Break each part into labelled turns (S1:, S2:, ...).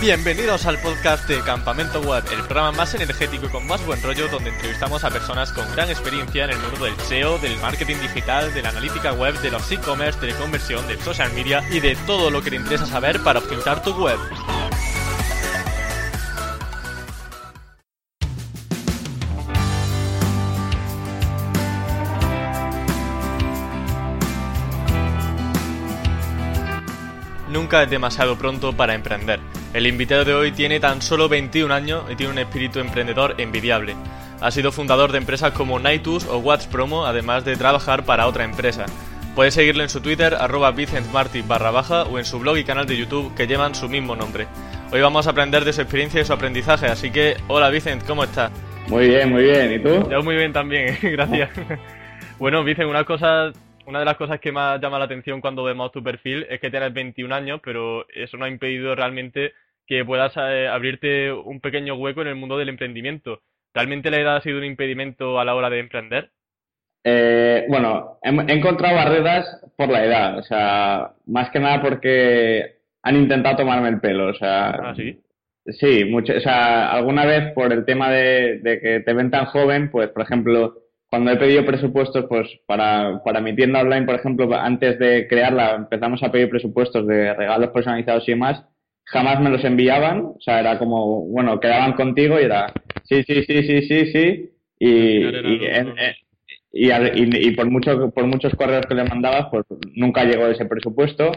S1: Bienvenidos al podcast de Campamento Web, el programa más energético y con más buen rollo donde entrevistamos a personas con gran experiencia en el mundo del SEO, del marketing digital, de la analítica web, de los e-commerce, de la conversión, del social media y de todo lo que te interesa saber para optimizar tu web. Nunca es demasiado pronto para emprender. El invitado de hoy tiene tan solo 21 años y tiene un espíritu emprendedor envidiable. Ha sido fundador de empresas como Nightus o Watch Promo, además de trabajar para otra empresa. Puedes seguirlo en su Twitter, arroba vicentmarty barra baja, o en su blog y canal de YouTube que llevan su mismo nombre. Hoy vamos a aprender de su experiencia y su aprendizaje, así que, hola Vicent, ¿cómo estás?
S2: Muy bien, muy bien, ¿y tú?
S1: Yo muy bien también, gracias. bueno, Vicent, una cosa una de las cosas que más llama la atención cuando vemos tu perfil es que tienes 21 años, pero eso no ha impedido realmente que puedas eh, abrirte un pequeño hueco en el mundo del emprendimiento. ¿Realmente la edad ha sido un impedimento a la hora de emprender?
S2: Eh, bueno, he, encontrado barreras por la edad, o sea, más que nada porque han intentado tomarme el pelo, o sea...
S1: ¿Ah, sí?
S2: Sí, mucho, o sea, alguna vez por el tema de, de que te ven tan joven, pues, por ejemplo, cuando he pedido presupuestos, pues para, para mi tienda online, por ejemplo, antes de crearla, empezamos a pedir presupuestos de regalos personalizados y demás, jamás me los enviaban, o sea, era como, bueno, quedaban contigo y era, sí, sí, sí, sí, sí, sí, y, y, y, por, mucho, por muchos correos que le mandabas, pues nunca llegó ese presupuesto.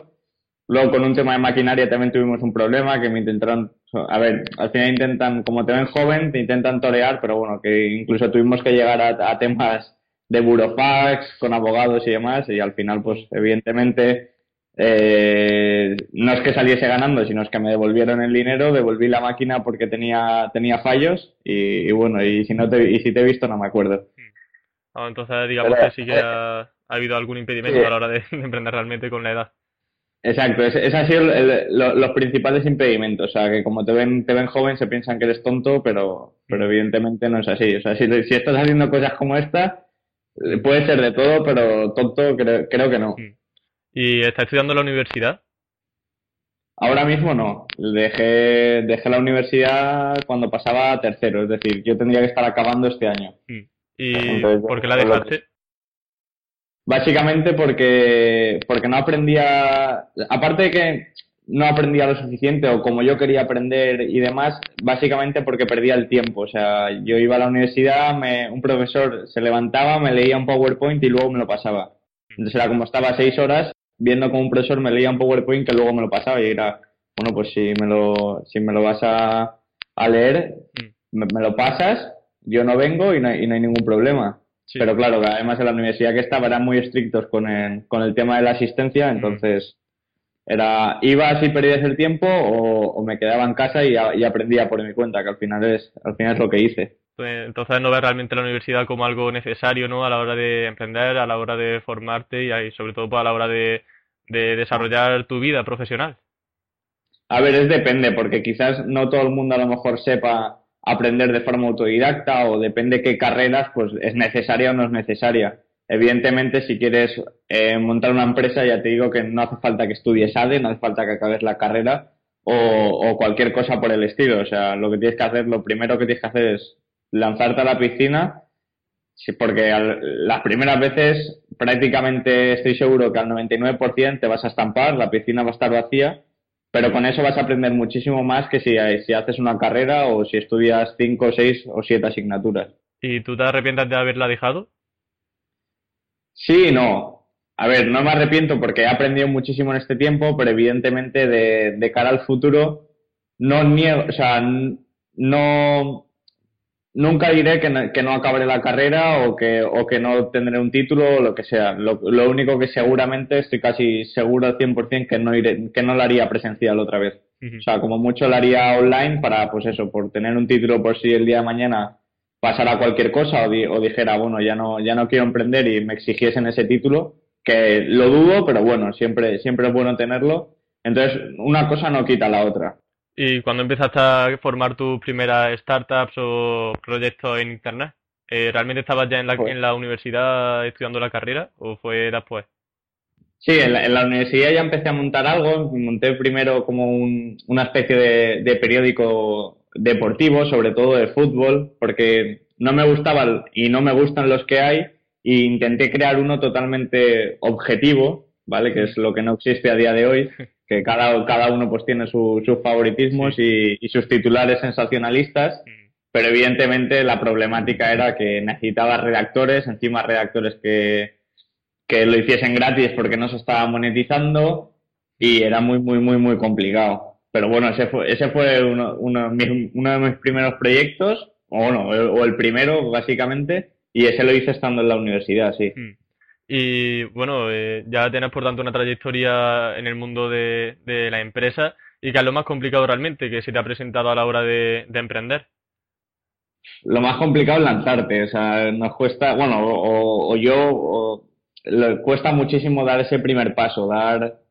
S2: Luego con un tema de maquinaria también tuvimos un problema que me intentaron a ver, al final intentan, como te ven joven, te intentan torear, pero bueno, que incluso tuvimos que llegar a, temas de burofax, con abogados y demás, y al final, pues evidentemente, eh, no es que saliese ganando, sino es que me devolvieron el dinero, devolví la máquina porque tenía, tenía fallos, y, bueno, y si no te, y si te he visto no me acuerdo.
S1: Ah, entonces digamos que sí que ha, habido algún impedimento a la hora de emprender realmente con la edad.
S2: Exacto, ese, ha sido los principales impedimentos. O sea, que como te ven, te ven joven, se piensan que eres tonto, pero, pero evidentemente no es así. O sea, si, si estás haciendo cosas como esta, eh, puede ser de todo, pero tonto creo, creo que no.
S1: ¿Y estás estudiando en la universidad?
S2: Ahora mismo no. Dejé, dejé la universidad cuando pasaba a tercero, es decir, yo tendría que estar acabando este año.
S1: ¿Y por qué la dejaste?
S2: Básicamente porque, porque no aprendía, aparte de que no aprendía lo suficiente o como yo quería aprender y demás, básicamente porque perdía el tiempo. O sea, yo iba a la universidad, me, un profesor se levantaba, me leía un PowerPoint y luego me lo pasaba. Entonces era como estaba seis horas viendo como un profesor me leía un PowerPoint que luego me lo pasaba y era, bueno, pues si me lo, si me lo vas a, a leer, mm. me, lo pasas, yo no vengo y no, y no hay ningún problema. Pero claro, además en la universidad que estaba eran muy estrictos con el, con el tema de la asistencia, entonces era iba si perdías el tiempo o, me quedaba en casa y, aprendía por mi cuenta, que al final es al final es lo que hice.
S1: Pues, entonces no ves realmente la universidad como algo necesario, ¿no? A la hora de emprender, a la hora de formarte y sobre todo a la hora de, de desarrollar tu vida profesional.
S2: A ver, es depende, porque quizás no todo el mundo a lo mejor sepa aprender de forma autodidacta o depende qué carreras pues es necesaria o no es necesaria. Evidentemente, si quieres eh, montar una empresa, ya te digo que no hace falta que estudies ADE, no hace falta que acabes la carrera o, o cualquier cosa por el estilo. O sea, lo que tienes que hacer, lo primero que tienes que hacer es lanzarte a la piscina, porque las primeras veces prácticamente estoy seguro que al 99% te vas a estampar, la piscina va a estar vacía pero con eso vas a aprender muchísimo más que si, si haces una carrera o si estudias cinco, seis o siete asignaturas.
S1: ¿Y tú te arrepientas de haberla dejado?
S2: Sí no. A ver, no me arrepiento porque he aprendido muchísimo en este tiempo, pero evidentemente de, de cara al futuro no niego, o sea, no, nunca diré que no, que no acabaré la carrera o que, o que no tendré un título o lo que sea. Lo, lo único que seguramente estoy casi seguro al 100% que no, iré, que no lo haría presencial otra vez. O sea, como mucho lo haría online para, pues eso, por tener un título por si el día de mañana pasara cualquier cosa o, o dijera, bueno, ya no, ya no quiero emprender y me exigiesen ese título, que lo dudo, pero bueno, siempre, siempre es bueno tenerlo. Entonces, una cosa no quita la otra.
S1: ¿Y cuando empezaste a formar tus primeras startups o proyectos en Internet? Eh, ¿Realmente estabas ya en la, pues en la universidad estudiando la carrera o fue después?
S2: Sí, en la, universidad ya empecé a montar algo. Monté primero como una especie de, periódico deportivo, sobre todo de fútbol, porque no me gustaba y no me gustan los que hay. E intenté crear uno totalmente objetivo, ¿vale? Que es lo que no existe a día de hoy, que cada, cada uno pues tiene sus favoritismos y, y, sus titulares sensacionalistas. Mm. Pero evidentemente la problemática era que necesitaba redactores, encima redactores que, que lo hiciesen gratis porque no se estaba monetizando y era muy, muy, muy, muy complicado. Pero bueno, ese fue, ese fue uno, uno, de mis primeros proyectos, o bueno, o el primero básicamente, y ese lo hice estando en la universidad, sí. Hmm.
S1: Y bueno, eh, ya tienes por tanto una trayectoria en el mundo de, de, la empresa y que es lo más complicado realmente que se te ha presentado a la hora de, de emprender.
S2: Lo más complicado es lanzarte, o sea, nos cuesta, bueno, o, o yo, o cuesta muchísimo dar ese primer paso, dar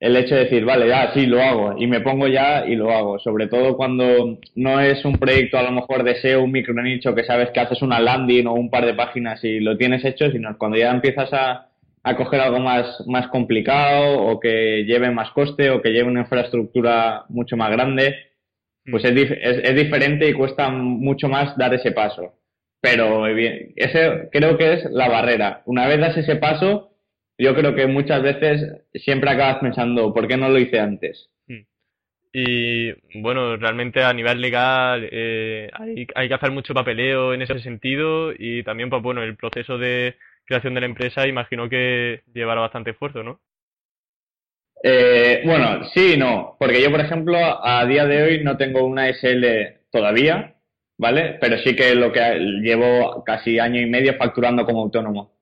S2: el hecho de decir, vale, ya, sí, lo hago, y me pongo ya y lo hago. Sobre todo cuando no es un proyecto a lo mejor de SEO, un micro nicho, que sabes que haces una landing o un par de páginas y lo tienes hecho, sino cuando ya empiezas a, a coger algo más, más complicado o que lleve más coste o que lleve una infraestructura mucho más grande, pues es, es, es diferente y cuesta mucho más dar ese paso. Pero bien, ese creo que es la barrera. Una vez das ese paso, yo creo que muchas veces siempre acabas pensando, ¿por qué no lo hice antes? Hmm.
S1: Y bueno, realmente a nivel legal eh, hay, hay, que hacer mucho papeleo en ese sentido y también, pues bueno, el proceso de creación de la empresa imagino que llevará bastante esfuerzo, ¿no?
S2: Eh, bueno, sí y no, porque yo, por ejemplo, a día de hoy no tengo una SL todavía, ¿vale? Pero sí que lo que llevo casi año y medio facturando como autónomo.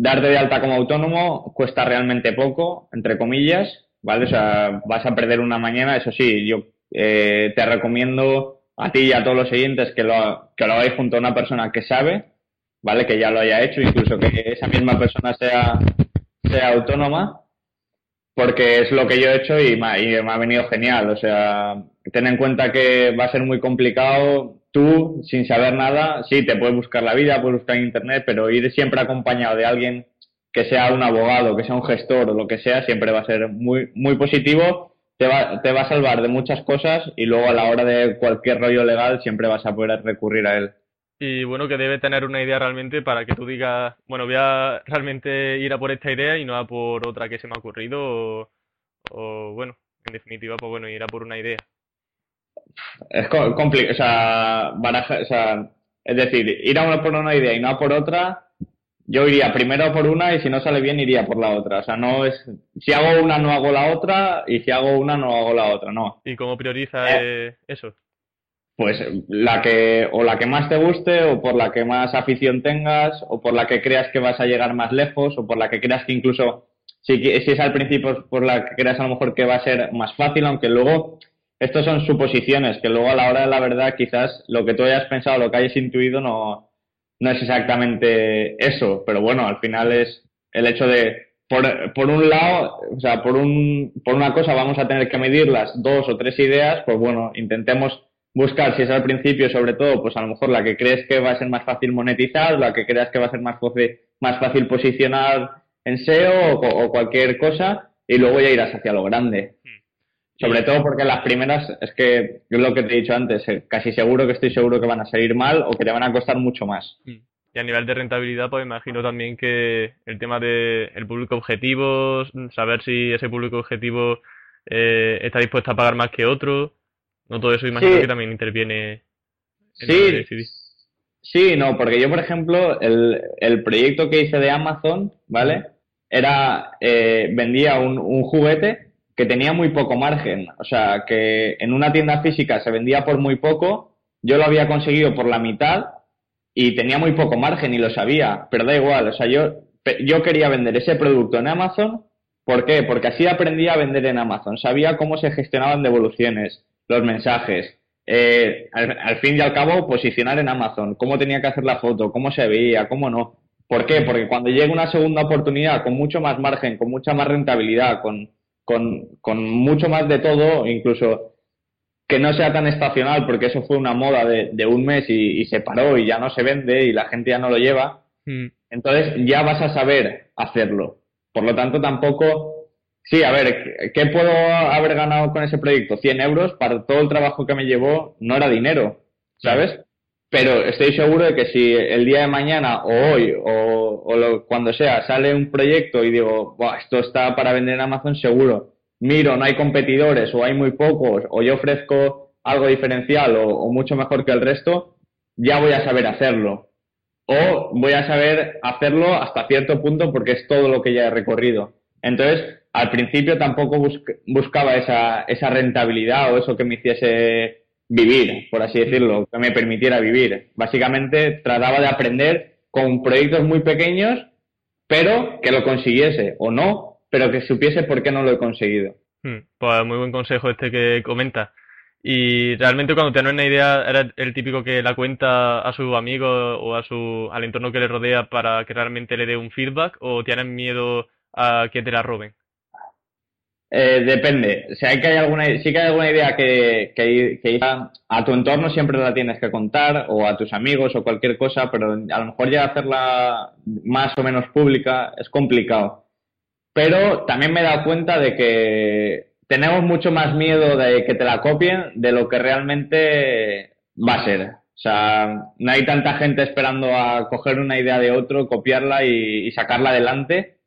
S2: Darte de alta como autónomo cuesta realmente poco, entre comillas, ¿vale? O sea, vas a perder una mañana, eso sí, yo eh, te recomiendo a ti y a todos los siguientes que lo, que lo hagáis junto a una persona que sabe, ¿vale? Que ya lo haya hecho, incluso que esa misma persona sea, sea autónoma, porque es lo que yo he hecho y me, y me ha venido genial. O sea, ten en cuenta que va a ser muy complicado tú, sin saber nada, sí, te puedes buscar la vida, puedes buscar en internet, pero ir siempre acompañado de alguien que sea un abogado, que sea un gestor o lo que sea, siempre va a ser muy, muy positivo, te va, te va a salvar de muchas cosas y luego a la hora de cualquier rollo legal siempre vas a poder recurrir a él.
S1: Y bueno, que debe tener una idea realmente para que tú digas, bueno, voy a realmente ir a por esta idea y no a por otra que se me ha ocurrido o, o bueno, en definitiva, pues bueno, ir a por una idea
S2: es complicado, o sea, baraja, o sea, es decir, ir a por una idea y no a por otra, yo iría primero por una y si no sale bien iría por la otra. O sea, no es, si hago una no hago la otra y si hago una no hago la otra, no.
S1: ¿Y cómo prioriza eh, eso?
S2: Pues la que, o la que más te guste, o por la que más afición tengas, o por la que creas que vas a llegar más lejos, o por la que creas que incluso, si, si es al principio por la que creas a lo mejor que va a ser más fácil, aunque luego estos son suposiciones que luego a la hora de la verdad quizás lo que tú hayas pensado, lo que hayas intuido no, no es exactamente eso, pero bueno, al final es el hecho de, por, por un lado, o sea, por, un, por una cosa vamos a tener que medir las dos o tres ideas, pues bueno, intentemos buscar si es al principio sobre todo, pues a lo mejor la que crees que va a ser más fácil monetizar, la que creas que va a ser más fácil, posicionar en SEO o, o cualquier cosa y luego ya irás hacia lo grande. Sobre todo porque las primeras, es que es lo que te he dicho antes, eh, casi seguro que estoy seguro que van a salir mal o que te van a costar mucho más. Mm.
S1: Y a nivel de rentabilidad, pues imagino también que el tema del el público objetivo, saber si ese público objetivo eh, está dispuesto a pagar más que otro, no todo eso imagino que también interviene
S2: en sí, Sí, no, porque yo, por ejemplo, el, el proyecto que hice de Amazon, ¿vale? Era, eh, vendía un, un juguete que tenía muy poco margen. O sea, que en una tienda física se vendía por muy poco, yo lo había conseguido por la mitad y tenía muy poco margen y lo sabía, pero da igual. O sea, yo, yo quería vender ese producto en Amazon. ¿Por qué? Porque así aprendí a vender en Amazon. Sabía cómo se gestionaban devoluciones, los mensajes. Eh, al, fin y al cabo, posicionar en Amazon, cómo tenía que hacer la foto, cómo se veía, cómo no. ¿Por qué? Porque cuando llega una segunda oportunidad con mucho más margen, con mucha más rentabilidad, con, con, con mucho más de todo, incluso que no sea tan estacional, porque eso fue una moda de, de un mes y, se paró y ya no se vende y la gente ya no lo lleva. Hmm. Entonces ya vas a saber hacerlo. Por lo tanto, tampoco... Sí, a ver, ¿qué puedo haber ganado con ese proyecto? 100 euros para todo el trabajo que me llevó no era dinero, ¿sabes? Pero estoy seguro de que si el día de mañana o hoy o, cuando sea sale un proyecto y digo, esto está para vender en Amazon, seguro. Miro, no hay competidores o hay muy pocos o yo ofrezco algo diferencial o, mucho mejor que el resto, ya voy a saber hacerlo. O voy a saber hacerlo hasta cierto punto porque es todo lo que ya he recorrido. Entonces, al principio tampoco buscaba esa, esa rentabilidad o eso que me hiciese vivir, por así decirlo, que me permitiera vivir. Básicamente trataba de aprender con proyectos muy pequeños, pero que lo consiguiese o no, pero que supiese por qué no lo he conseguido.
S1: Hmm, pues muy buen consejo este que comenta. Y realmente cuando tienes una idea, ¿eres el típico que la cuenta a sus amigos o a su, al entorno que le rodea para que realmente le dé un feedback o tienes miedo a que te la roben?
S2: Eh, depende. Si hay que hay alguna, sí que hay alguna idea que, que, a tu entorno siempre la tienes que contar, o a tus amigos, o cualquier cosa, pero a lo mejor ya hacerla más o menos pública es complicado. Pero también me he dado cuenta de que tenemos mucho más miedo de que te la copien de lo que realmente va a ser. O sea, no hay tanta gente esperando a coger una idea de otro, copiarla y sacarla adelante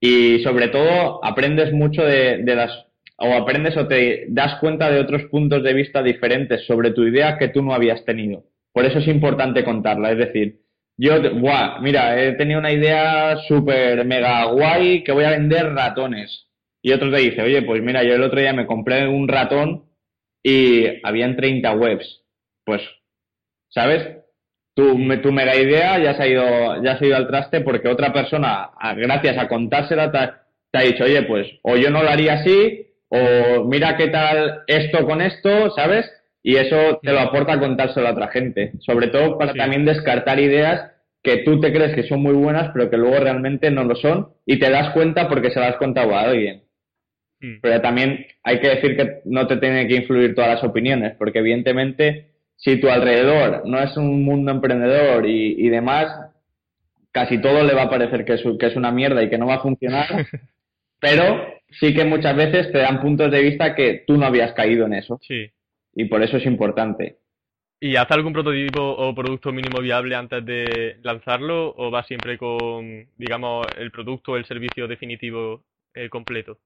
S2: y sobre todo aprendes mucho de, las o aprendes o te das cuenta de otros puntos de vista diferentes sobre tu idea que tú no habías tenido. Por eso es importante contarla, es decir, yo, guau, mira, he tenido una idea súper mega guay que voy a vender ratones. Y otro te dice, oye, pues mira, yo el otro día me compré un ratón y habían 30 webs. Pues, ¿sabes? Tu, tu mega idea ya se, ha ido, ya se ha ido al traste porque otra persona, gracias a contársela, te, ha dicho, oye, pues, o yo no lo haría así, o mira qué tal esto con esto, ¿sabes? Y eso te lo aporta contárselo a otra gente. Sobre todo para también descartar ideas que tú te crees que son muy buenas, pero que luego realmente no lo son, y te das cuenta porque se las has contado a alguien. Mm. Pero también hay que decir que no te tienen que influir todas las opiniones, porque evidentemente si tu alrededor no es un mundo emprendedor y, demás, casi todo le va a parecer que es, que es una mierda y que no va a funcionar, pero sí que muchas veces te dan puntos de vista que tú no habías caído en eso.
S1: Sí.
S2: Y por eso es importante.
S1: ¿Y hace algún prototipo o producto mínimo viable antes de lanzarlo o va siempre con, digamos, el producto o el servicio definitivo eh, completo?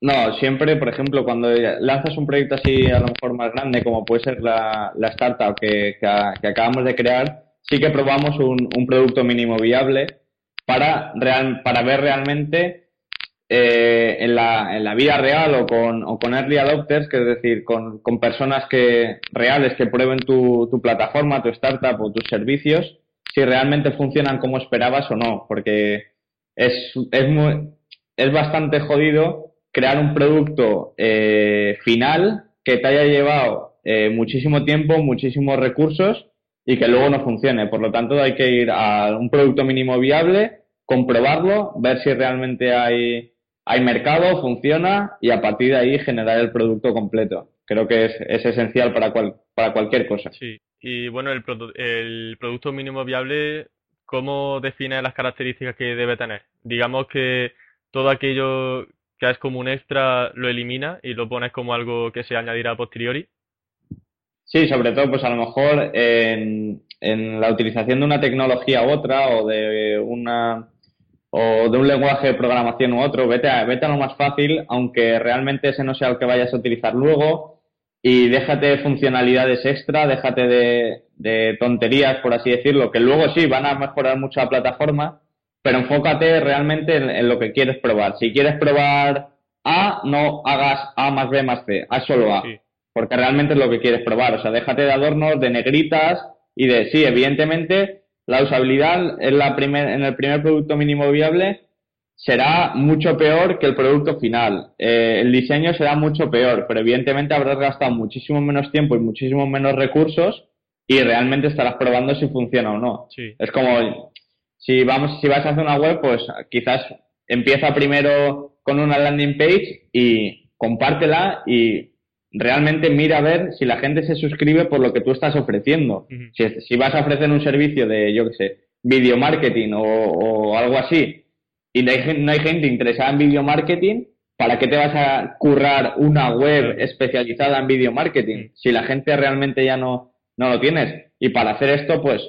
S2: No, siempre, por ejemplo, cuando lanzas un proyecto así a lo mejor más grande, como puede ser la, la startup que, que, acabamos de crear, sí que probamos un, producto mínimo viable para, real, para ver realmente eh, en, la, en la vida real o con, o con early adopters, que es decir, con, con personas que, reales que prueben tu, tu plataforma, tu startup o tus servicios, si realmente funcionan como esperabas o no, porque es, es, muy, es bastante jodido crear un producto eh, final que te haya llevado eh, muchísimo tiempo, muchísimos recursos y que luego no funcione. Por lo tanto, hay que ir a un producto mínimo viable, comprobarlo, ver si realmente hay, hay mercado, funciona y a partir de ahí generar el producto completo. Creo que es, es esencial para, cual, para cualquier cosa.
S1: Sí, y bueno, el, el producto mínimo viable, ¿cómo define las características que debe tener? Digamos que todo aquello que es como un extra, lo elimina y lo pones como algo que se añadirá a posteriori.
S2: Sí, sobre todo, pues a lo mejor en, la utilización de una tecnología u otra o de una o de un lenguaje de programación u otro, vete a, vete a lo más fácil, aunque realmente ese no sea el que vayas a utilizar luego, y déjate de funcionalidades extra, déjate de, de tonterías, por así decirlo, que luego sí van a mejorar mucho la plataforma, pero enfócate realmente en, lo que quieres probar. Si quieres probar A, no hagas A más B más C, haz solo A, porque realmente es lo que quieres probar. O sea, déjate de adornos, de negritas y de, sí, evidentemente, la usabilidad en, la primer, en el primer producto mínimo viable será mucho peor que el producto final. Eh, el diseño será mucho peor, pero evidentemente habrás gastado muchísimo menos tiempo y muchísimo menos recursos y realmente estarás probando si funciona o no. Es como si vamos, si vas a hacer una web, pues quizás empieza primero con una landing page y compártela y realmente mira a ver si la gente se suscribe por lo que tú estás ofreciendo. si, vas a ofrecer un servicio de, yo qué sé, video marketing o, algo así, y no hay, no hay gente interesada en video marketing, ¿para qué te vas a currar una web especializada en video marketing si la gente realmente ya no, no lo tienes? Y para hacer esto, pues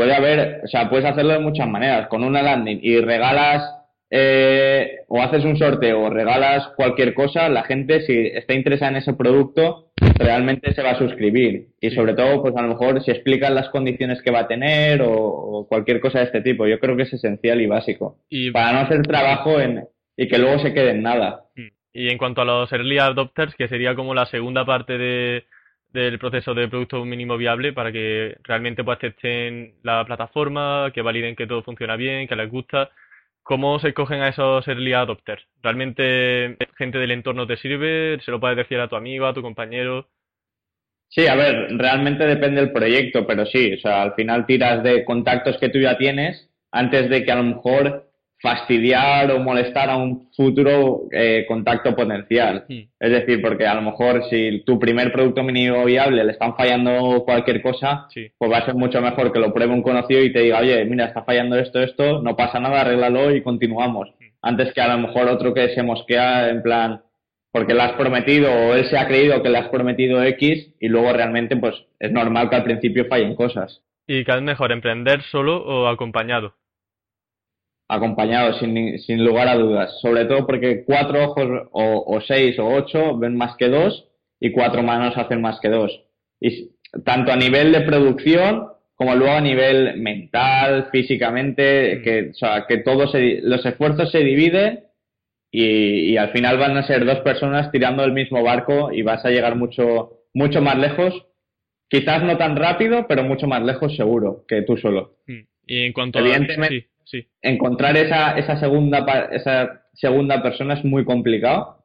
S2: puede haber, o sea, puedes hacerlo de muchas maneras, con una landing y regalas eh, o haces un sorteo o regalas cualquier cosa, la gente si está interesada en ese producto realmente se va a suscribir. Y sobre todo pues a lo mejor si explican las condiciones que va a tener o, cualquier cosa de este tipo, yo creo que es esencial y básico. Para no hacer trabajo en, y que luego se quede en nada.
S1: Mm. Y en cuanto a los early adopters, que sería como la segunda parte de, del proceso de producto mínimo viable para que realmente pues acepten la plataforma, que validen que todo funciona bien, que les gusta. ¿Cómo se escogen a esos early adopters? ¿Realmente gente del entorno te sirve? ¿Se lo puedes decir a tu amigo, a tu compañero?
S2: Sí, a ver, realmente depende del proyecto, pero sí, o sea, al final tiras de contactos que tú ya tienes antes de que a lo mejor fastidiar o molestar a un futuro eh, contacto potencial. Es decir, porque a lo mejor si tu primer producto mínimo viable le están fallando cualquier cosa, pues va a ser mucho mejor que lo pruebe un conocido y te diga, oye, mira, está fallando esto, esto, no pasa nada, arréglalo y continuamos. Antes que a lo mejor otro que se mosquea en plan, porque le has prometido o él se ha creído que le has prometido X y luego realmente pues es normal que al principio fallen cosas.
S1: ¿Y qué es mejor, emprender solo o acompañado?
S2: Acompañado, sin, sin lugar a dudas. Sobre todo porque cuatro ojos o, seis o ocho ven más que dos y cuatro manos hacen más que dos. Y tanto a nivel de producción como luego a nivel mental, físicamente, mm. que, o sea, que todos los esfuerzos se dividen y, y, al final van a ser dos personas tirando el mismo barco y vas a llegar mucho, mucho más lejos. Quizás no tan rápido, pero mucho más lejos seguro que tú solo. Mm.
S1: Y en cuanto
S2: Evidentemente, Encontrar esa, esa, segunda, esa segunda persona es muy complicado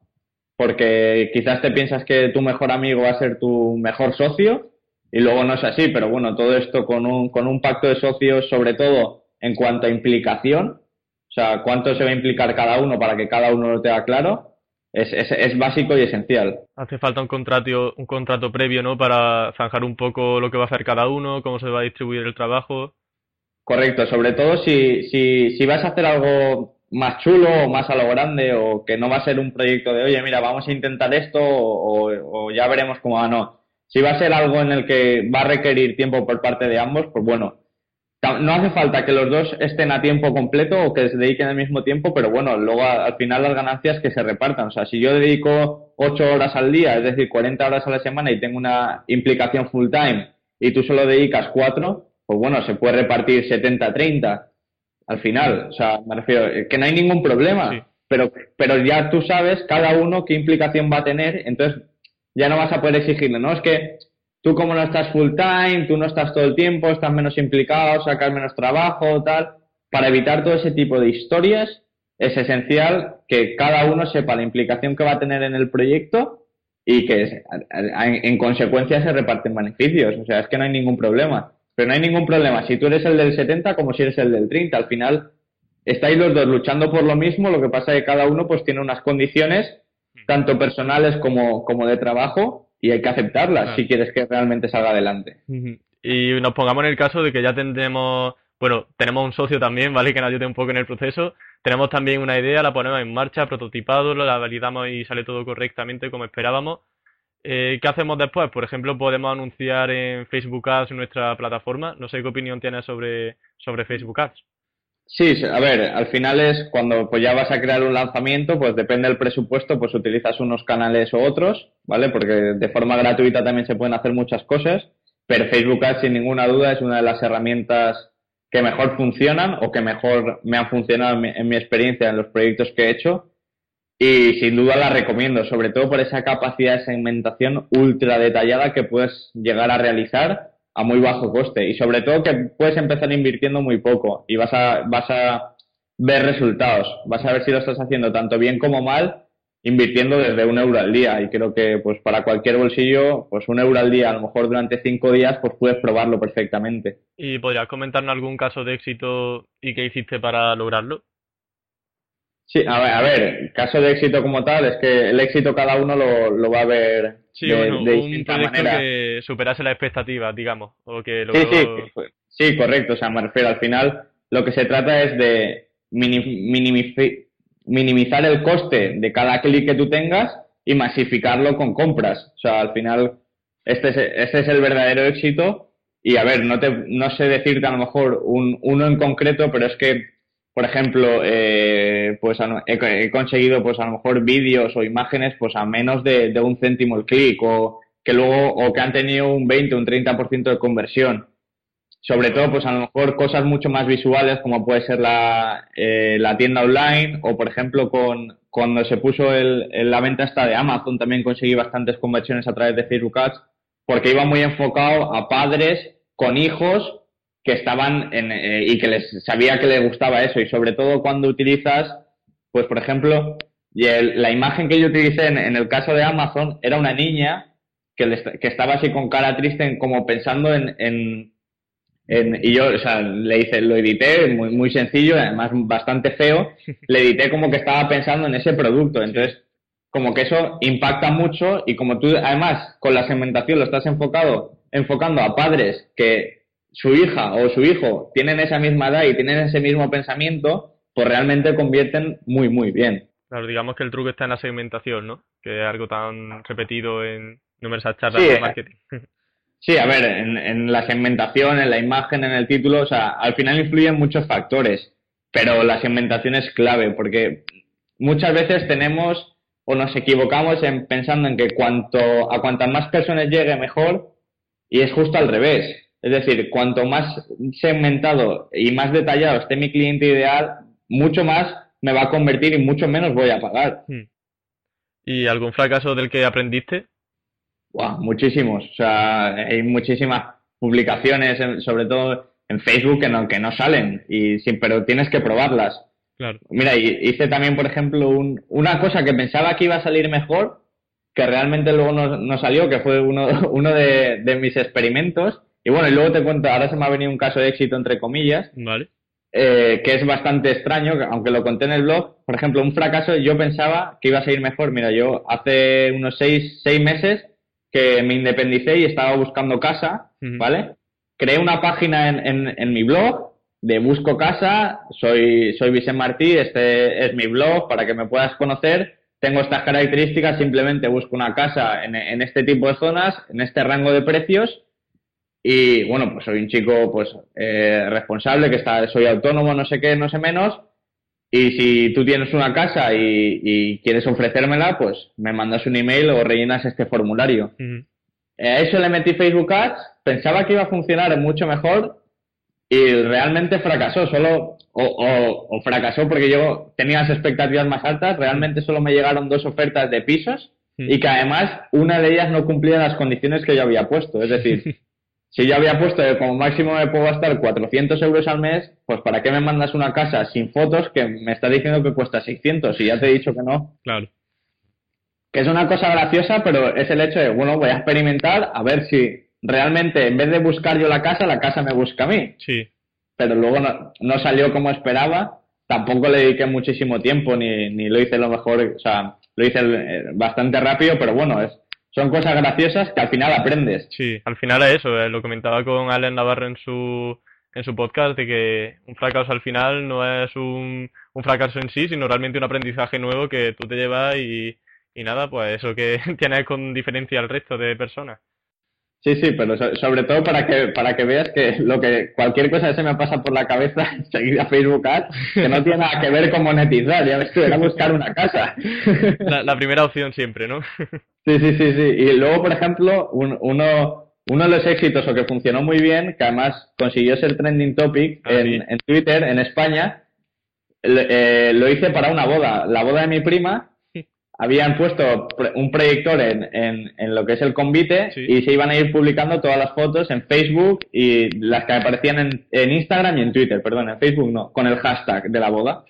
S2: porque quizás te piensas que tu mejor amigo va a ser tu mejor socio y luego no es así, pero bueno, todo esto con un, con un pacto de socios, sobre todo en cuanto a implicación, o sea, cuánto se va a implicar cada uno para que cada uno lo tenga claro, es, es, es, básico y esencial.
S1: Hace falta un contrato, un contrato previo, ¿no? Para zanjar un poco lo que va a hacer cada uno, cómo se va a distribuir el trabajo.
S2: Correcto, sobre todo si, si, si vas a hacer algo más chulo o más a lo grande o que no va a ser un proyecto de, oye, mira, vamos a intentar esto o, ya veremos cómo va, no. Si va a ser algo en el que va a requerir tiempo por parte de ambos, pues bueno, no hace falta que los dos estén a tiempo completo o que se dediquen al mismo tiempo, pero bueno, luego al final las ganancias que se repartan. O sea, si yo dedico 8 horas al día, es decir, 40 horas a la semana y tengo una implicación full time y tú solo dedicas 4, pues bueno, se puede repartir 70-30 al final. O sea, me refiero, eh, que no hay ningún problema. Pero, pero ya tú sabes cada uno qué implicación va a tener, entonces ya no vas a poder exigirle, ¿no? Es que tú como no estás full time, tú no estás todo el tiempo, estás menos implicado, sacas menos trabajo, tal. Para evitar todo ese tipo de historias, es esencial que cada uno sepa la implicación que va a tener en el proyecto y que en consecuencia se reparten beneficios. O sea, es que no hay ningún problema. Pero no hay ningún problema. Si tú eres el del 70 como si eres el del 30, al final estáis los dos luchando por lo mismo, lo que pasa es que cada uno pues tiene unas condiciones, tanto personales como, como de trabajo, y hay que aceptarlas si quieres que realmente salga adelante.
S1: Y nos pongamos en el caso de que ya tendremos, bueno, tenemos un socio también, ¿vale? Que nos ayude un poco en el proceso. Tenemos también una idea, la ponemos en marcha, prototipado, la validamos y sale todo correctamente como esperábamos. Eh, ¿Qué hacemos después? Por ejemplo, podemos anunciar en Facebook Ads en nuestra plataforma. No sé qué opinión tienes sobre, sobre Facebook Ads.
S2: Sí, a ver, al final es cuando pues ya vas a crear un lanzamiento, pues depende del presupuesto, pues utilizas unos canales u otros, ¿vale? Porque de forma gratuita también se pueden hacer muchas cosas, pero Facebook Ads sin ninguna duda es una de las herramientas que mejor funcionan o que mejor me han funcionado en mi experiencia en los proyectos que he hecho y sin duda la recomiendo, sobre todo por esa capacidad de segmentación ultra detallada que puedes llegar a realizar a muy bajo coste. Y sobre todo que puedes empezar invirtiendo muy poco y vas a, vas a ver resultados. Vas a ver si lo estás haciendo tanto bien como mal, invirtiendo desde un euro al día. Y creo que pues para cualquier bolsillo, pues un euro al día, a lo mejor durante cinco días, pues puedes probarlo perfectamente.
S1: ¿Y podrías comentarnos algún caso de éxito y qué hiciste para lograrlo?
S2: Sí, a ver, a ver, caso de éxito como tal, es que el éxito cada uno lo, lo va a ver
S1: sí, de, bueno, un proyecto que superase la expectativa, digamos, o que
S2: sí, sí, sí, correcto, o sea, me refiero, al final lo que se trata es de, minimizar el coste de cada clic que tú tengas y masificarlo con compras. O sea, al final, este es, este es el verdadero éxito. Y a ver, no, te, no sé decirte a lo mejor un, uno en concreto, pero es que, por ejemplo, eh, pues he, conseguido pues a lo mejor vídeos o imágenes pues a menos de, un céntimo el clic o que luego o que han tenido un 20 o un 30% de conversión. Sobre todo pues a lo mejor cosas mucho más visuales como puede ser la, eh, la tienda online o por ejemplo con cuando se puso el, la venta esta de Amazon también conseguí bastantes conversiones a través de Facebook Ads porque iba muy enfocado a padres con hijos que estaban en, eh, y que les sabía que les gustaba eso y sobre todo cuando utilizas pues por ejemplo la imagen que yo utilicé en, el caso de Amazon era una niña que, que estaba así con cara triste como pensando en y yo, o sea, le hice, lo edité muy, muy sencillo, además bastante feo. Le edité como que estaba pensando en ese producto. Entonces, como que eso impacta mucho y como tú, además, con la segmentación lo estás enfocado, enfocando a padres que su hija o su hijo tienen esa misma edad y tienen ese mismo pensamiento, pues realmente convierten muy, muy bien.
S1: Claro, digamos que el truco está en la segmentación, ¿no? Que es algo tan repetido en numerosas charlas de marketing.
S2: Sí, a ver, en, la segmentación, en la imagen, en el título, o sea, al final influyen muchos factores, pero la segmentación es clave porque muchas veces tenemos o nos equivocamos en pensando en que cuanto a cuantas más personas llegue mejor y es justo al revés. Es decir, cuanto más segmentado y más detallado esté mi cliente ideal, mucho más me va a convertir y mucho menos voy a pagar. Hmm.
S1: ¿Y algún fracaso del que aprendiste?
S2: muchísimos. O sea, hay muchísimas publicaciones, sobre todo en Facebook, que no, que no salen, y sí, pero tienes que probarlas.
S1: Claro.
S2: Mira, hice también, por ejemplo, un, una cosa que pensaba que iba a salir mejor, que realmente luego no, salió, que fue uno, uno de, de, mis experimentos. Y bueno, y luego te cuento, ahora se me ha venido un caso de éxito, entre comillas.
S1: Vale.
S2: Eh, que es bastante extraño, aunque lo conté en el blog. Por ejemplo, un fracaso, yo pensaba que iba a salir mejor. Mira, yo hace unos seis, seis meses que me independicé y estaba buscando casa, ¿vale? Creé una página en, en, mi blog de Busco Casa, soy, soy Vicente Martí, este es mi blog para que me puedas conocer. Tengo estas características, simplemente busco una casa en, en este tipo de zonas, en este rango de precios. Y bueno, pues soy un chico pues eh, responsable, que está, soy autónomo, no sé qué, no sé menos, y si tú tienes una casa y, quieres ofrecérmela, pues me mandas un email o rellenas este formulario. A eso le metí Facebook Ads, pensaba que iba a funcionar mucho mejor y realmente fracasó, solo, o, fracasó porque yo tenía las expectativas más altas, realmente solo me llegaron dos ofertas de pisos y que además una de ellas no cumplía las condiciones que yo había puesto, es decir, si yo había puesto que como máximo me puedo gastar 400 euros al mes, pues ¿para qué me mandas una casa sin fotos que me está diciendo que cuesta 600 y ya te he dicho que no?
S1: Claro.
S2: Que es una cosa graciosa, pero es el hecho de, bueno, voy a experimentar a ver si realmente en vez de buscar yo la casa, la casa me busca a mí.
S1: Sí.
S2: Pero luego no, no salió como esperaba, tampoco le dediqué muchísimo tiempo ni, ni lo hice lo mejor, o sea, lo hice eh, bastante rápido, pero bueno, es, son cosas graciosas que al final aprendes.
S1: Sí, al final es eso, eh, lo comentaba con Allen Navarro en su, en su podcast, de que un fracaso al final no es un, un fracaso en sí, sino realmente un aprendizaje nuevo que tú te llevas y, y nada, pues eso que tienes con diferencia al resto de personas.
S2: Sí, sí, pero sobre todo para que para que veas que lo que cualquier cosa que se me pasa por la cabeza a Facebook Ads, que no tiene nada que ver con monetizar, ya ves que era buscar una casa.
S1: La, primera opción siempre, ¿no?
S2: Sí, sí, sí, sí. Y luego, por ejemplo, uno, uno de los éxitos o que funcionó muy bien, que además consiguió ser trending topic ah, en, en, Twitter en España, eh, lo hice para una boda, la boda de mi prima, habían puesto un proyector en, en, lo que es el convite y se iban a ir publicando todas las fotos en Facebook y las que aparecían en, en, Instagram y en Twitter, perdón, en Facebook no, con el hashtag de la boda.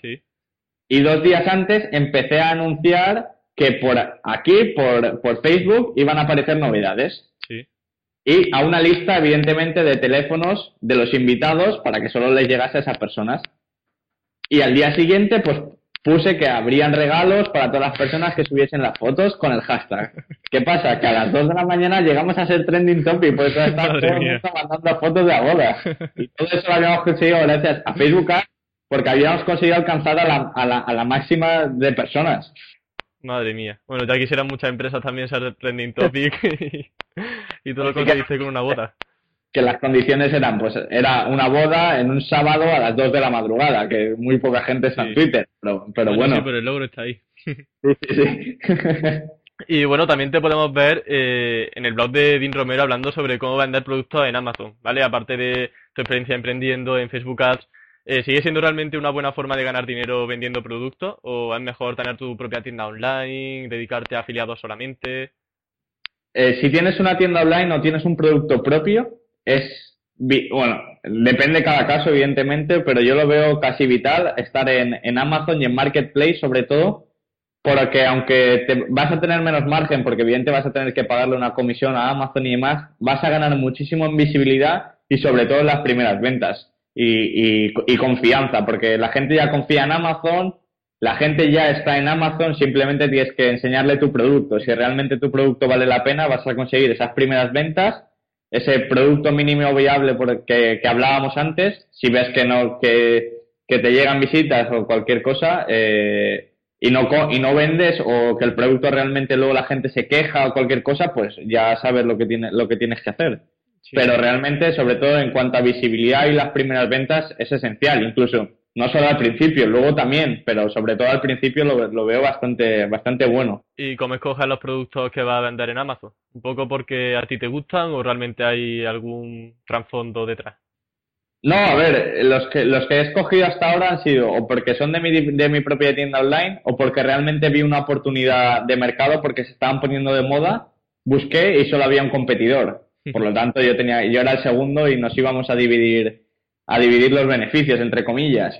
S2: Y dos días antes empecé a anunciar que por aquí, por, por Facebook, iban a aparecer novedades. Y a una lista, evidentemente, de teléfonos de los invitados para que solo les llegase a esas personas. Y al día siguiente, pues puse que habrían regalos para todas las personas que subiesen las fotos con el hashtag. ¿Qué pasa? Que a las 2 de la mañana llegamos a ser trending topic, por eso mundo mandando fotos de la boda. Y todo eso lo habíamos conseguido gracias a Facebook porque habíamos conseguido alcanzar a la, a la, a la máxima de personas.
S1: Madre mía. Bueno, ya quisieran muchas empresas también ser trending topic y, todo lo que conseguiste con una boda.
S2: Que las condiciones eran, pues, era una boda en un sábado a las 2 de la madrugada, que muy poca gente está en Twitter, pero, pero bueno.
S1: Sí, pero el logro está ahí. sí, sí. Y bueno, también te podemos ver eh, en el blog de Dean Romero hablando sobre cómo vender productos en Amazon, ¿vale? Aparte de tu experiencia emprendiendo en Facebook Ads, eh, ¿sigue siendo realmente una buena forma de ganar dinero vendiendo productos? ¿O es mejor tener tu propia tienda online, dedicarte a afiliados solamente?
S2: Eh, si tienes una tienda online o tienes un producto propio, es, bueno, depende de cada caso, evidentemente, pero yo lo veo casi vital estar en, en Amazon y en Marketplace, sobre todo, porque aunque te, vas a tener menos margen, porque evidentemente vas a tener que pagarle una comisión a Amazon y demás, vas a ganar muchísimo en visibilidad y sobre todo en las primeras ventas y, y, confianza, porque la gente ya confía en Amazon, la gente ya está en Amazon, simplemente tienes que enseñarle tu producto. Si realmente tu producto vale la pena, vas a conseguir esas primeras ventas, ese producto mínimo viable que, que hablábamos antes. Si ves que no, que, que te llegan visitas o cualquier cosa, eh, y no, y no vendes o que el producto realmente luego la gente se queja o cualquier cosa, pues ya sabes lo que, tiene, lo que tienes que hacer. Pero realmente, sobre todo en cuanto a visibilidad y las primeras ventas, es esencial. Incluso, no solo al principio, luego también, pero sobre todo al principio lo, lo veo bastante, bastante bueno.
S1: ¿Y cómo escoges los productos que vas a vender en Amazon? ¿Un poco porque a ti te gustan o realmente hay algún trasfondo detrás?
S2: No, a ver, los que, los que he escogido hasta ahora han sido o porque son de mi, de mi propia tienda online o porque realmente vi una oportunidad de mercado porque se estaban poniendo de moda, busqué y solo había un competidor. Por lo tanto, yo tenía, yo era el segundo y nos íbamos a dividir, a dividir los beneficios, entre comillas.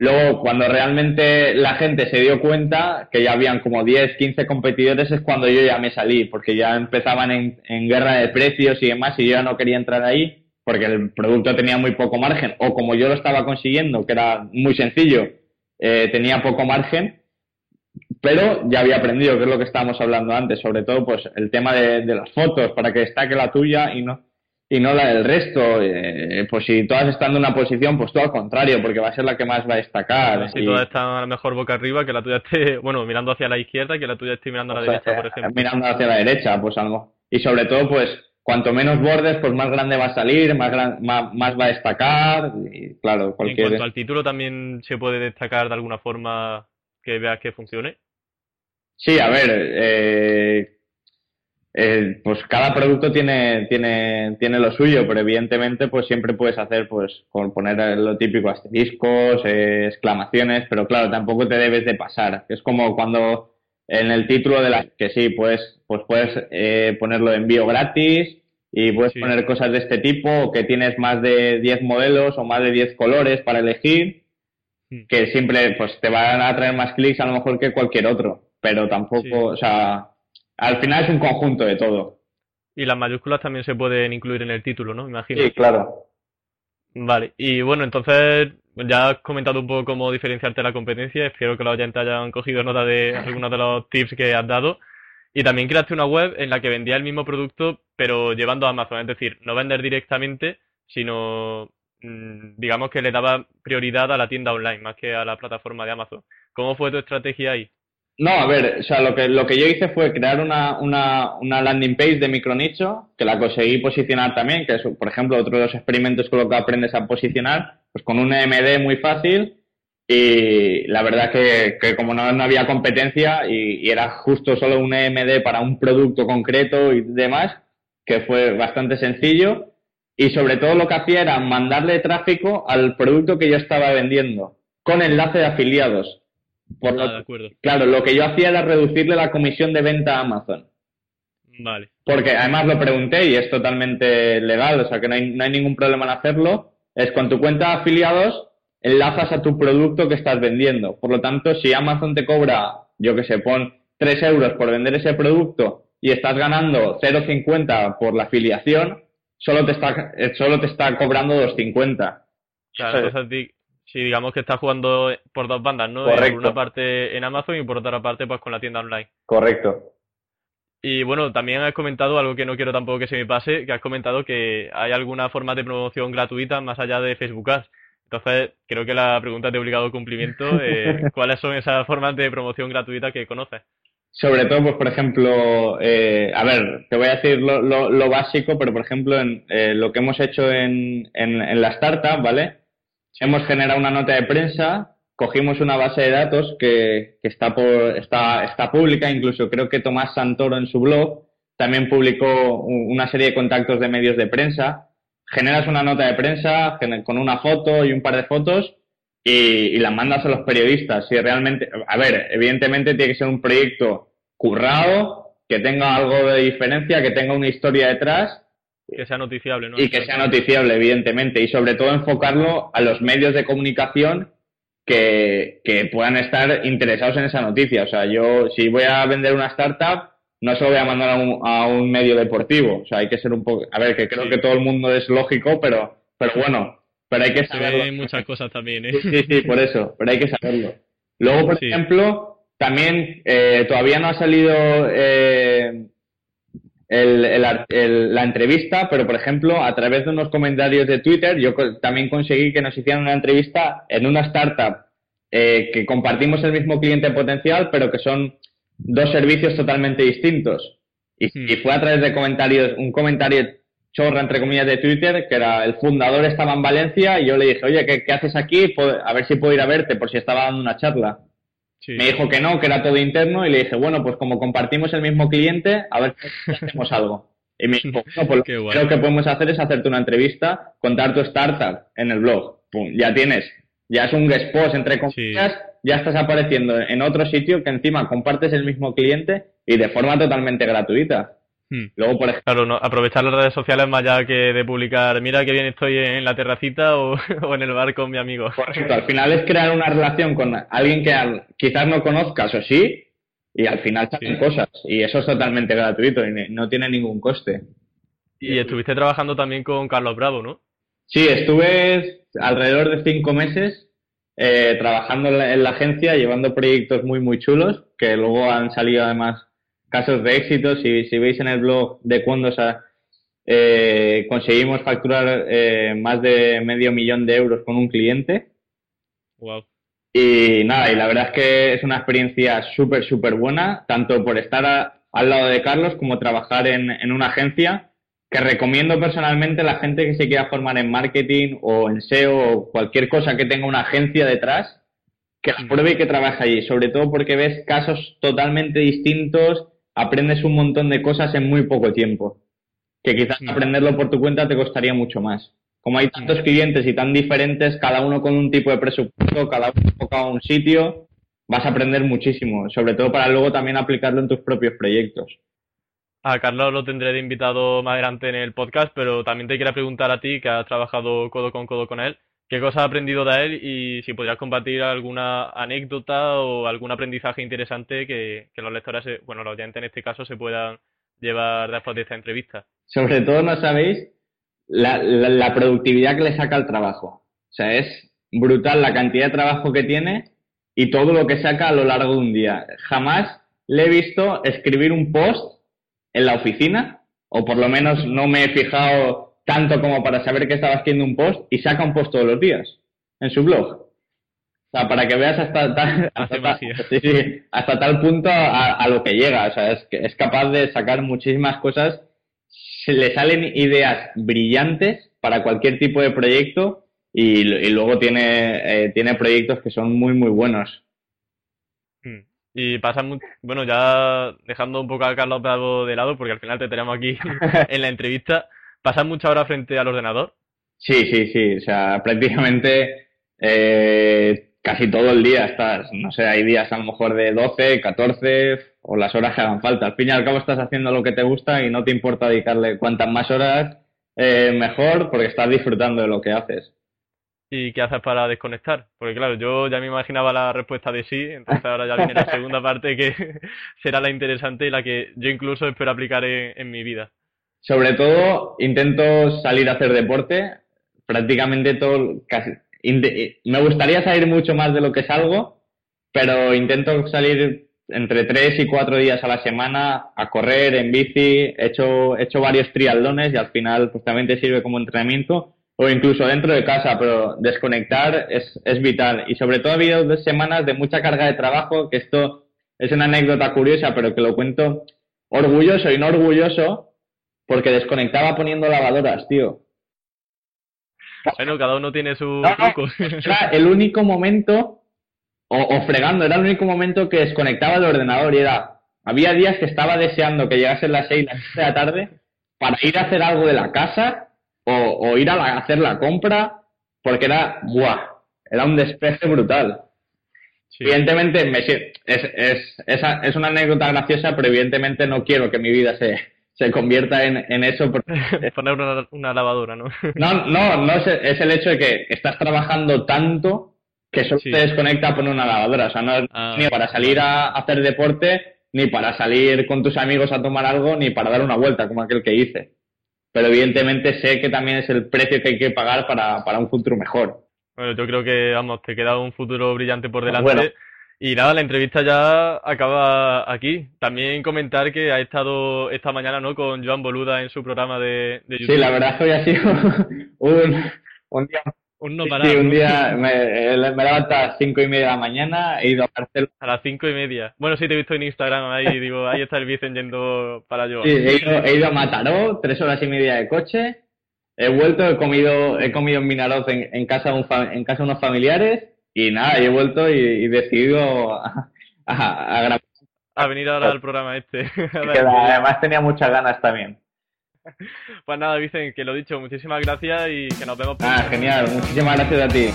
S2: Luego, cuando realmente la gente se dio cuenta que ya habían como 10, 15 competidores, es cuando yo ya me salí, porque ya empezaban en, en guerra de precios y demás, y yo ya no quería entrar ahí porque el producto tenía muy poco margen, o como yo lo estaba consiguiendo, que era muy sencillo, eh, tenía poco margen, pero ya había aprendido, que es lo que estábamos hablando antes, sobre todo pues el tema de, las fotos, para que destaque la tuya y no y no la del resto. Eh, pues si todas están en una posición, pues todo al contrario, porque va a ser la que más va a destacar.
S1: Si todas están a lo mejor boca arriba, que la tuya esté, bueno, mirando hacia la izquierda, que la tuya esté mirando a la derecha, por ejemplo.
S2: Mirando hacia la derecha, pues algo. Y sobre todo, pues cuanto menos bordes, pues más grande va a salir, más, más, va a destacar. Y claro, cualquier...
S1: En cuanto al título, también se puede destacar de alguna forma que veas que funcione.
S2: Sí, a ver, eh, eh, pues cada producto tiene, tiene, tiene lo suyo, pero evidentemente pues siempre puedes hacer, pues, con poner lo típico asteriscos, eh, exclamaciones, pero claro, tampoco te debes de pasar. Es como cuando en el título de la que sí, pues, pues puedes eh, ponerlo de envío gratis y puedes poner cosas de este tipo, o que tienes más de 10 modelos o más de 10 colores para elegir, hmm. que siempre pues te van a traer más clics a lo mejor que cualquier otro, pero tampoco, o sea, al final es un conjunto de todo.
S1: Y las mayúsculas también se pueden incluir en el título, ¿no? Imagino.
S2: Sí, claro.
S1: Vale, y bueno, entonces ya has comentado un poco cómo diferenciarte de la competencia. Espero que los oyentes hayan cogido nota de algunos de los tips que has dado. Y también creaste una web en la que vendía el mismo producto, pero llevando a Amazon. Es decir, no vender directamente, sino mm, digamos que le daba prioridad a la tienda online más que a la plataforma de Amazon. ¿Cómo fue tu estrategia ahí?
S2: No, a ver, o sea, lo que, lo que yo hice fue crear una, una, una landing page de micronicho, que la conseguí posicionar también, que es, por ejemplo, otro de los experimentos con lo que aprendes a posicionar, pues con un EMD muy fácil, y la verdad que, que como no, había competencia y, era justo solo un EMD para un producto concreto y demás, que fue bastante sencillo, y sobre todo lo que hacía era mandarle tráfico al producto que yo estaba vendiendo, con enlace de afiliados.
S1: Por ah, de acuerdo.
S2: Claro, lo que yo hacía era reducirle la comisión de venta a Amazon.
S1: Vale.
S2: Porque además lo pregunté y es totalmente legal, o sea que no hay, no hay ningún problema en hacerlo. Es con tu cuenta de afiliados enlazas a tu producto que estás vendiendo. Por lo tanto, si Amazon te cobra, yo que sé, pon 3 euros por vender ese producto y estás ganando 0,50 por la afiliación, solo te está, solo te está cobrando 2,50.
S1: Claro, entonces Sí, digamos que está jugando por dos bandas, ¿no? Por una parte en Amazon y por otra parte pues con la tienda online.
S2: Correcto.
S1: Y bueno, también has comentado algo que no quiero tampoco que se me pase, que has comentado que hay alguna forma de promoción gratuita más allá de Facebook Ads. Entonces, creo que la pregunta de obligado cumplimiento, eh, ¿cuáles son esas formas de promoción gratuita que conoces?
S2: Sobre todo, pues, por ejemplo, eh, a ver, te voy a decir lo, lo, básico, pero por ejemplo, en eh, lo que hemos hecho en, en, la startup, ¿vale? Hemos generado una nota de prensa, cogimos una base de datos que, está, por, está pública, incluso creo que Tomás Santoro en su blog también publicó una serie de contactos de medios de prensa. Generas una nota de prensa con una foto y un par de fotos y, y las mandas a los periodistas. Si realmente, a ver, evidentemente tiene que ser un proyecto currado, que tenga algo de diferencia, que tenga una historia detrás.
S1: Que sea noticiable, ¿no?
S2: Y que sea noticiable, evidentemente. Y sobre todo enfocarlo a los medios de comunicación que, que puedan estar interesados en esa noticia. O sea, yo, si voy a vender una startup, no se lo voy a mandar a un, a un medio deportivo. O sea, hay que ser un poco. A ver, que creo que todo el mundo es lógico, pero, pero bueno, pero hay que saberlo.
S1: Hay muchas cosas también, ¿eh?
S2: Sí, sí, por eso, pero hay que saberlo. Luego, por ejemplo, también eh, todavía no ha salido eh, el, el, la entrevista, pero por ejemplo, a través de unos comentarios de Twitter, yo también conseguí que nos hicieran una entrevista en una startup eh, que compartimos el mismo cliente potencial, pero que son dos servicios totalmente distintos. Y, hmm. y, fue a través de comentarios, un comentario chorra, entre comillas, de Twitter, que era el fundador estaba en Valencia y yo le dije, oye, ¿qué, qué haces aquí? A ver si puedo ir a verte por si estaba dando una charla. Me dijo que no, que era todo interno y le dije, bueno, pues como compartimos el mismo cliente, a ver si hacemos algo. Y me dijo, no, pues lo que podemos hacer es hacerte una entrevista, contar tu startup en el blog. Pum, ya tienes. Ya es un guest post, entre comillas, ya estás apareciendo en otro sitio que encima compartes el mismo cliente y de forma totalmente gratuita.
S1: Hmm. Luego, por ejemplo, aprovechar las redes sociales más allá que de publicar, mira que bien estoy en la terracita o, en el bar con mi amigo.
S2: al final es crear una relación con alguien que quizás no conozcas o sí, y al final salen cosas. Y eso es totalmente gratuito y no tiene ningún coste.
S1: Y estuviste trabajando también con Carlos Bravo, ¿no?
S2: Sí, estuve alrededor de cinco meses eh, trabajando en la, agencia, llevando proyectos muy, muy chulos, que luego han salido además casos de éxito. Si, si veis en el blog de cuándo eh, conseguimos facturar eh, más de medio millón de euros con un cliente.
S1: Wow.
S2: Y nada, y la verdad es que es una experiencia súper, súper buena, tanto por estar al lado de Carlos como trabajar en, en una agencia que recomiendo personalmente a la gente que se quiera formar en marketing o en SEO o cualquier cosa que tenga una agencia detrás, que la pruebe y que trabaje allí, sobre todo porque ves casos totalmente distintos, aprendes un montón de cosas en muy poco tiempo, que quizás aprenderlo por tu cuenta te costaría mucho más. Como hay tantos clientes y tan diferentes, cada uno con un tipo de presupuesto, cada uno enfocado a un sitio, vas a aprender muchísimo, sobre todo para luego también aplicarlo en tus propios proyectos.
S1: A Carlos lo tendré de invitado más adelante en el podcast, pero también te quería preguntar a ti, que has trabajado codo con codo con él, qué cosa has aprendido de él y si podrías compartir alguna anécdota o algún aprendizaje interesante que, los lectores, bueno, los oyentes en este caso, se puedan llevar después de esta entrevista.
S2: Sobre todo, no sabéis la, la productividad que le saca al trabajo. O sea, es brutal la cantidad de trabajo que tiene y todo lo que saca a lo largo de un día. Jamás le he visto escribir un post en la oficina, o por lo menos no me he fijado tanto como para saber que estaba haciendo un post y saca un post todos los días en su blog. O sea, para que veas hasta tal, hasta, tal punto a, lo que llega. O sea, es, es capaz de sacar muchísimas cosas. Se le salen ideas brillantes para cualquier tipo de proyecto y, luego tiene, eh, tiene proyectos que son muy, muy buenos.
S1: Y pasa bueno, ya dejando un poco a Carlos Bravo de lado, porque al final te tenemos aquí en la entrevista, ¿pasas mucha hora frente al ordenador?
S2: Sí, sí, sí, o sea, prácticamente eh, casi todo el día estás, no sé, hay días a lo mejor de 12, 14 o las horas que hagan falta. Al fin y al cabo estás haciendo lo que te gusta y no te importa dedicarle cuantas más horas eh, mejor porque estás disfrutando de lo que haces.
S1: ¿Y qué haces para desconectar? Porque claro, yo ya me imaginaba la respuesta de sí, entonces ahora ya viene la segunda parte que será la interesante y la que yo incluso espero aplicar en, mi vida.
S2: Sobre todo, intento salir a hacer deporte, prácticamente todo, casi, me gustaría salir mucho más de lo que salgo, pero intento salir entre tres y cuatro días a la semana a correr en bici, he hecho, he hecho varios triatlones y al final pues también te sirve como entrenamiento. O incluso dentro de casa, pero desconectar es, es vital. Y sobre todo ha habido dos semanas de mucha carga de trabajo, que esto es una anécdota curiosa, pero que lo cuento orgulloso y no orgulloso, porque desconectaba poniendo lavadoras, tío.
S1: Bueno, cada uno tiene su
S2: truco. Era el único momento, o, o, fregando, era el único momento que desconectaba el ordenador y era, había días que estaba deseando que llegasen las seis, las de la tarde para ir a hacer algo de la casa o, ir a, hacer la compra porque era, ¡buah! Era un despeje brutal. Evidentemente, me, es, es, es, es, una anécdota graciosa, pero evidentemente no quiero que mi vida se, se convierta en, en eso. Porque...
S1: Poner una, lavadora, ¿no?
S2: no, no, no es, es, el hecho de que estás trabajando tanto que solo te desconecta poner una lavadora. O sea, no es ah, ni para salir a hacer deporte, ni para salir con tus amigos a tomar algo, ni para dar una vuelta, como aquel que hice pero evidentemente sé que también es el precio que hay que pagar para, para un futuro mejor.
S1: Bueno, yo creo que, vamos, te queda un futuro brillante por delante. Y nada, la entrevista ya acaba aquí. También comentar que ha estado esta mañana ¿no? con Joan Boluda en su programa de, de YouTube.
S2: Sí, la verdad es que hoy ha sido un, un día un no Sí, un día me, me levanto a las cinco y media de la mañana, he ido a Barcelona.
S1: A las cinco y media. Bueno, sí, te he visto en Instagram ahí, digo, ahí está el Vicen yendo para yo.
S2: Sí, he ido, he ido a Mataró, tres horas y media de coche. He vuelto, he comido, he comido en Minaroz en, en casa de un en casa unos familiares y nada, he vuelto y, y decidido a, a,
S1: grabar. A venir ahora al programa este.
S2: además tenía muchas ganas también.
S1: Pues nada, dicen que lo dicho, muchísimas gracias y que nos vemos.
S2: Ah, genial, muchísimas gracias a ti.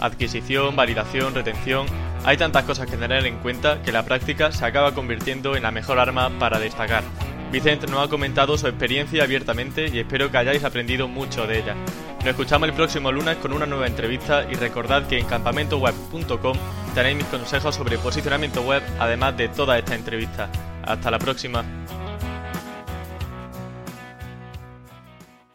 S1: Adquisición, validación, retención. Hay tantas cosas que tener en cuenta que la práctica se acaba convirtiendo en la mejor arma para destacar. Vicente nos ha comentado su experiencia abiertamente y espero que hayáis aprendido mucho de ella. Nos escuchamos el próximo lunes con una nueva entrevista y recordad que en campamentoweb.com tenéis mis consejos sobre posicionamiento web además de toda esta entrevista. Hasta la próxima.